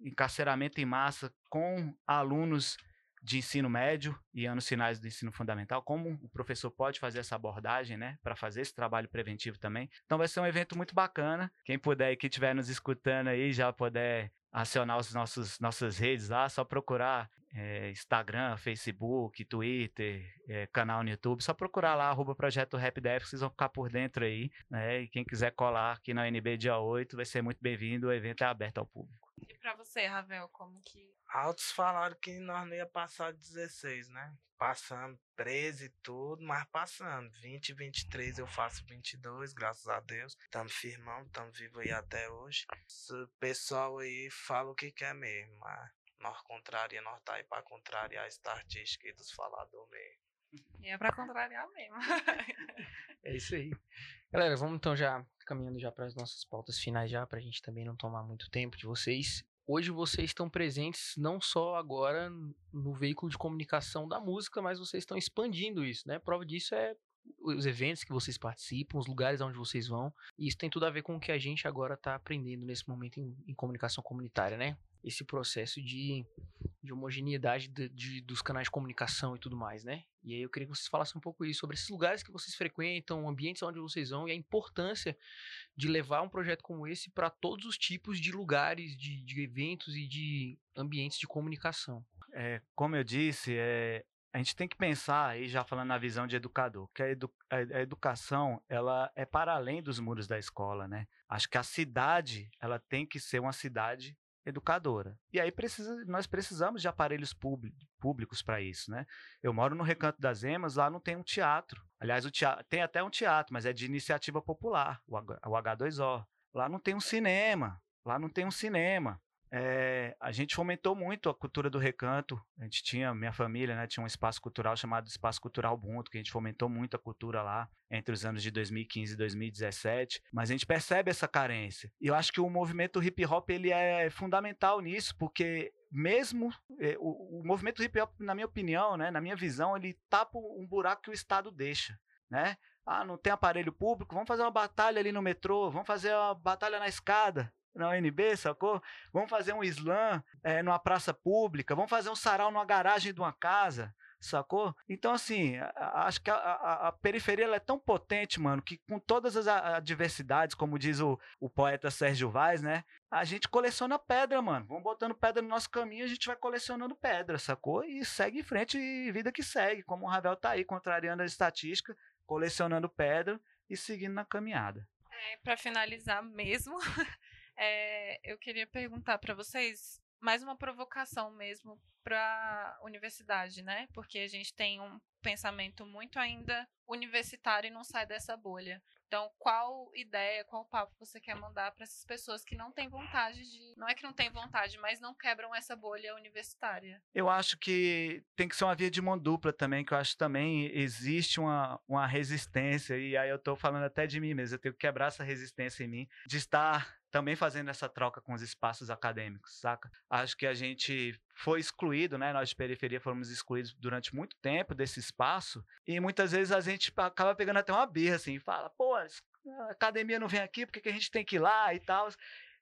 encarceramento em massa com alunos de ensino médio e anos finais do ensino fundamental, como o professor pode fazer essa abordagem, né, para fazer esse trabalho preventivo também. Então vai ser um evento muito bacana. Quem puder e que estiver nos escutando aí já puder acionar os nossos nossas redes lá, só procurar é, Instagram, Facebook, Twitter, é, canal no YouTube, só procurar lá, arroba Projeto Rap DF, que vocês vão ficar por dentro aí, né? E quem quiser colar aqui na UNB dia 8, vai ser muito bem-vindo, o evento é aberto ao público. Pra você, Ravel, como que. Altos falaram que nós não ia passar de 16, né? Passando preso e tudo, mas passando. 20, 23 eu faço 22, graças a Deus. Tamo firmão, tamo vivo aí até hoje. O pessoal aí fala o que quer mesmo, mas nós contraria, nós tá aí pra contrariar a estatística aí dos faladores mesmo. E é pra contrariar mesmo. É isso aí. Galera, vamos então já caminhando já para as nossas pautas finais já, para a gente também não tomar muito tempo de vocês. Hoje vocês estão presentes não só agora no veículo de comunicação da música, mas vocês estão expandindo isso, né? Prova disso é os eventos que vocês participam, os lugares onde vocês vão. E isso tem tudo a ver com o que a gente agora está aprendendo nesse momento em, em comunicação comunitária, né? Esse processo de, de homogeneidade de- de- dos canais de comunicação e tudo mais, né? E aí eu queria que vocês falassem um pouco isso, sobre esses lugares que vocês frequentam, ambientes onde vocês vão e a importância de levar um projeto como esse para todos os tipos de lugares, de, de eventos e de ambientes de comunicação. É, como eu disse, é, a gente tem que pensar, aí já falando na visão de educador, que a, edu- a- educação ela é para além dos muros da escola, né? Acho que a cidade ela tem que ser uma cidade educadora. E aí precisa, nós precisamos de aparelhos públi- públicos para isso, né? Eu moro no Recanto das Emas, lá não tem um teatro. Aliás, teatro, tem até um teatro, mas é de iniciativa popular, o H2O. Lá não tem um cinema, lá não tem um cinema. É, a gente fomentou muito a cultura do recanto. A gente tinha, minha família, né, tinha um espaço cultural chamado Espaço Cultural Ubuntu, que a gente fomentou muito a cultura lá entre os anos de 2015 e 2017. Mas a gente percebe essa carência. E eu acho que o movimento hip hop ele é fundamental nisso, porque mesmo é, o, o, movimento hip hop, na minha opinião, né, na minha visão, ele tapa um buraco que o Estado deixa, né? Ah, não tem aparelho público, vamos fazer uma batalha ali no metrô, vamos fazer uma batalha na escada, na UNB, sacou? Vamos fazer um slam é, numa praça pública, vamos fazer um sarau numa garagem de uma casa, sacou? Então, assim, acho que a, a, a periferia é tão potente, mano, que com todas as adversidades, como diz o, o poeta Sérgio Vaz, né? A gente coleciona pedra, mano. Vamos botando pedra no nosso caminho, a gente vai colecionando pedra, sacou? E segue em frente e vida que segue, como o Ravel tá aí, contrariando a estatística, colecionando pedra e seguindo na caminhada. É, para finalizar mesmo, É, eu queria perguntar para vocês mais uma provocação mesmo para a universidade, né? Porque a gente tem um pensamento muito ainda universitário e não sai dessa bolha. Então, qual ideia, qual papo você quer mandar para essas pessoas que não têm vontade de. Não é que não têm vontade, mas não quebram essa bolha universitária? Eu acho que tem que ser uma via de mão dupla também, que eu acho também existe uma, uma resistência, e aí eu estou falando até de mim mesmo, eu tenho que quebrar essa resistência em mim, de estar também fazendo essa troca com os espaços acadêmicos, saca? Acho que a gente foi excluído, né? Nós de periferia fomos excluídos durante muito tempo desse espaço e muitas vezes a gente acaba pegando até uma birra, assim, fala, pô, a academia não vem aqui, por que, a gente tem que ir lá e tal?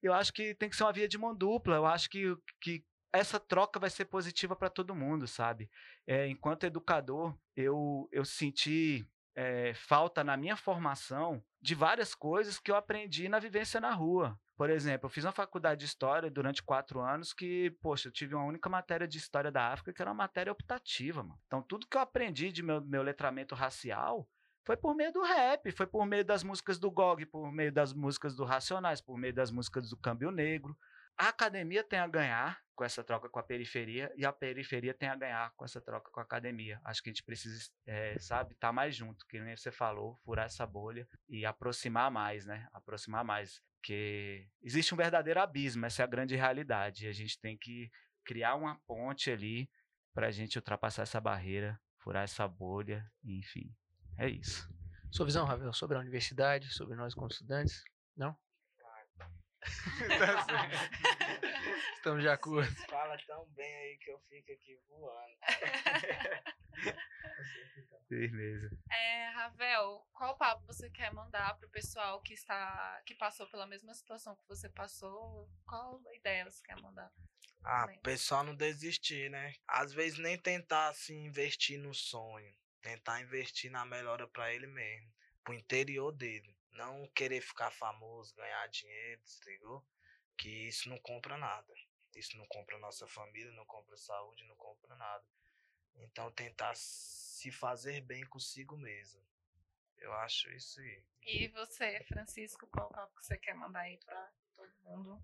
Eu acho que tem que ser uma via de mão dupla, eu acho que, que essa troca vai ser positiva para todo mundo, sabe? É, enquanto educador, eu, eu senti é, falta na minha formação de várias coisas que eu aprendi na vivência na rua. Por exemplo, eu fiz uma faculdade de História durante quatro anos que, poxa, eu tive uma única matéria de História da África que era uma matéria optativa, mano. Então, tudo que eu aprendi de meu, meu letramento racial foi por meio do rap, foi por meio das músicas do GOG, por meio das músicas do Racionais, por meio das músicas do Câmbio Negro. A academia tem a ganhar com essa troca com a periferia e a periferia tem a ganhar com essa troca com a academia. Acho que a gente precisa, é, sabe, estar tá mais junto, que nem você falou, furar essa bolha e aproximar mais, né? Aproximar mais. Porque existe um verdadeiro abismo, essa é a grande realidade. A gente tem que criar uma ponte ali para a gente ultrapassar essa barreira, furar essa bolha, enfim. É isso. Sua visão, Ravel, sobre a universidade, sobre nós como estudantes? Não? tá Estamos de acordo. Fala tão bem aí que eu fico aqui voando. Beleza. É, Ravel, qual papo você quer mandar pro pessoal que está que passou pela mesma situação que você passou? Qual ideia você quer mandar? Ah, pessoal não desistir, né? Às vezes nem tentar assim investir no sonho, tentar investir na melhora para ele mesmo, pro interior dele. Não querer ficar famoso, ganhar dinheiro, desligou? Que isso não compra nada. Isso não compra nossa família, não compra saúde, não compra nada. Então tentar se fazer bem consigo mesmo. Eu acho isso aí. E você, Francisco, qual papo que você quer mandar aí pra todo mundo?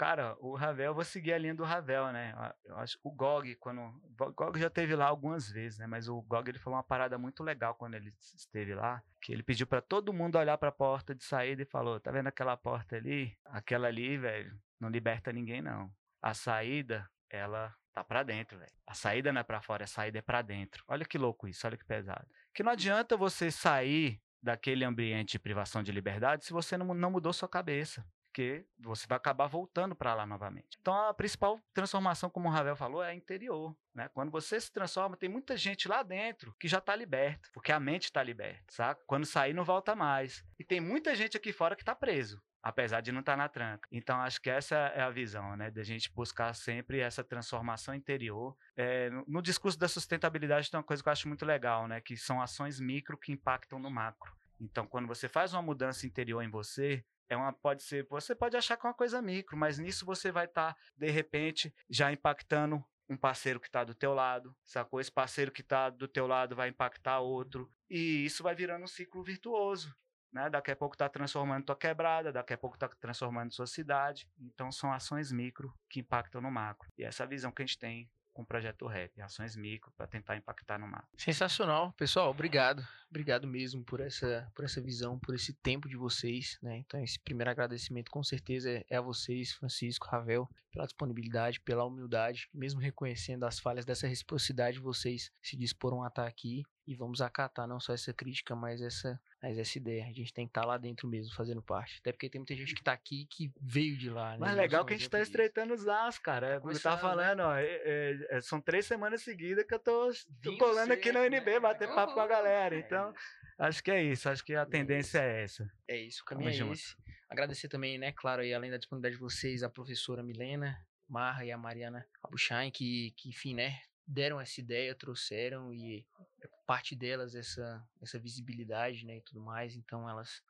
Cara, o Ravel, eu vou seguir a linha do Ravel, né? Eu acho o Gog, quando. O Gog já teve lá algumas vezes, né? Mas o Gog ele falou uma parada muito legal quando ele esteve lá. Que ele pediu para todo mundo olhar para a porta de saída e falou: tá vendo aquela porta ali? Aquela ali, velho, não liberta ninguém, não. A saída, ela tá para dentro, velho. A saída não é para fora, a saída é para dentro. Olha que louco isso, olha que pesado. Que não adianta você sair daquele ambiente de privação de liberdade se você não, não mudou sua cabeça porque você vai acabar voltando para lá novamente. Então a principal transformação, como o Ravel falou, é interior. Né? Quando você se transforma, tem muita gente lá dentro que já está liberta, porque a mente está liberta, sabe? Quando sair, não volta mais. E tem muita gente aqui fora que está preso apesar de não estar tá na tranca. Então, acho que essa é a visão, né? Da gente buscar sempre essa transformação interior. É, no, discurso da sustentabilidade tem uma coisa que eu acho muito legal, né? Que são ações micro que impactam no macro. Então, quando você faz uma mudança interior em você, é uma pode ser, você pode achar que é uma coisa micro, mas nisso você vai estar tá, de repente já impactando um parceiro que está do teu lado, sacou? Esse parceiro que está do teu lado vai impactar outro e isso vai virando um ciclo virtuoso, né? Daqui a pouco está transformando tua quebrada, daqui a pouco está transformando sua cidade. Então são ações micro que impactam no macro. E essa visão que a gente tem com o projeto Rap, ações micro para tentar impactar no mar. Sensacional, pessoal. Obrigado, obrigado mesmo por essa, por essa visão, por esse tempo de vocês, né? Então esse primeiro agradecimento com certeza é, é a vocês, Francisco, Ravel, pela disponibilidade, pela humildade, mesmo reconhecendo as falhas dessa reciprocidade, vocês se disporam a estar aqui e vamos acatar não só essa crítica, mas essa, mas essa ideia. A gente tem que estar lá dentro mesmo, fazendo parte. Até porque tem muita gente que está aqui que veio de lá. Né? Mas legal que a gente tá estreitando os laços, cara. É, Como eu tava falando, ó, é, é, é, são três semanas seguidas que eu tô, tô colando aqui na UNB, né? bater papo com a galera. Então, acho que é isso. Acho que a tendência é essa. É isso, o caminho Vamos é esse. Agradecer também, né, claro, aí, além da disponibilidade de vocês, a professora Milena, Marra e a Mariana Abuchain, que, que, enfim, né, deram essa ideia, trouxeram e é parte delas essa, essa visibilidade, né, e tudo mais. Então elas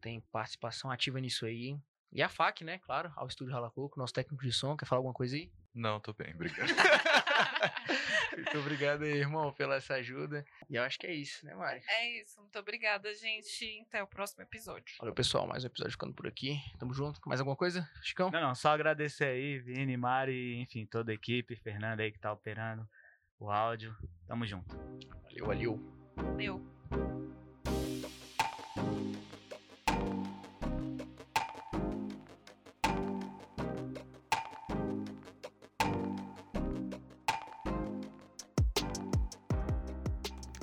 têm participação ativa nisso aí. E a FAC, né, claro, ao Estúdio Ralacoco, nosso técnico de som. Quer falar alguma coisa aí? Não, tô bem, obrigado. muito obrigado aí, irmão, pela essa ajuda. E eu acho que é isso, né, Mari? É isso. Muito obrigada, gente. Até o próximo episódio. Valeu, pessoal. Mais um episódio ficando por aqui. Tamo junto. Mais alguma coisa, Chicão? Não, não. Só agradecer aí, Vini, Mari, enfim, toda a equipe, Fernanda aí que tá operando o áudio. Tamo junto. Valeu, valeu. Valeu.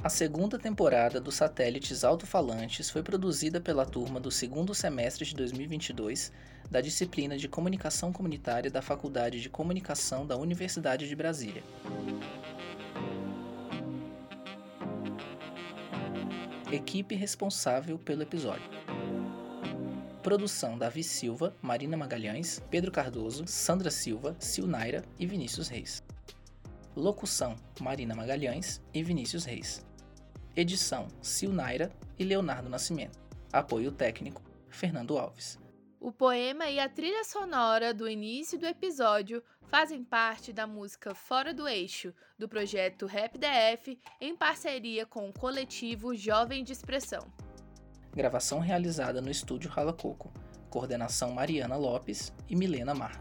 A segunda temporada dos Satélites Alto-Falantes foi produzida pela turma do segundo semestre de 2022 da disciplina de Comunicação Comunitária da Faculdade de Comunicação da Universidade de Brasília. Equipe responsável pelo episódio. Produção Davi Silva, Marina Magalhães, Pedro Cardoso, Sandra Silva, Silnaira e Vinícius Reis. Locução: Marina Magalhães e Vinícius Reis. Edição: Silnaira e Leonardo Nascimento. Apoio técnico: Fernando Alves. O poema e a trilha sonora do início do episódio fazem parte da música Fora do Eixo, do projeto Rap DF, em parceria com o coletivo Jovem de Expressão. Gravação realizada no estúdio Rala Coco. Coordenação Mariana Lopes e Milena Mar.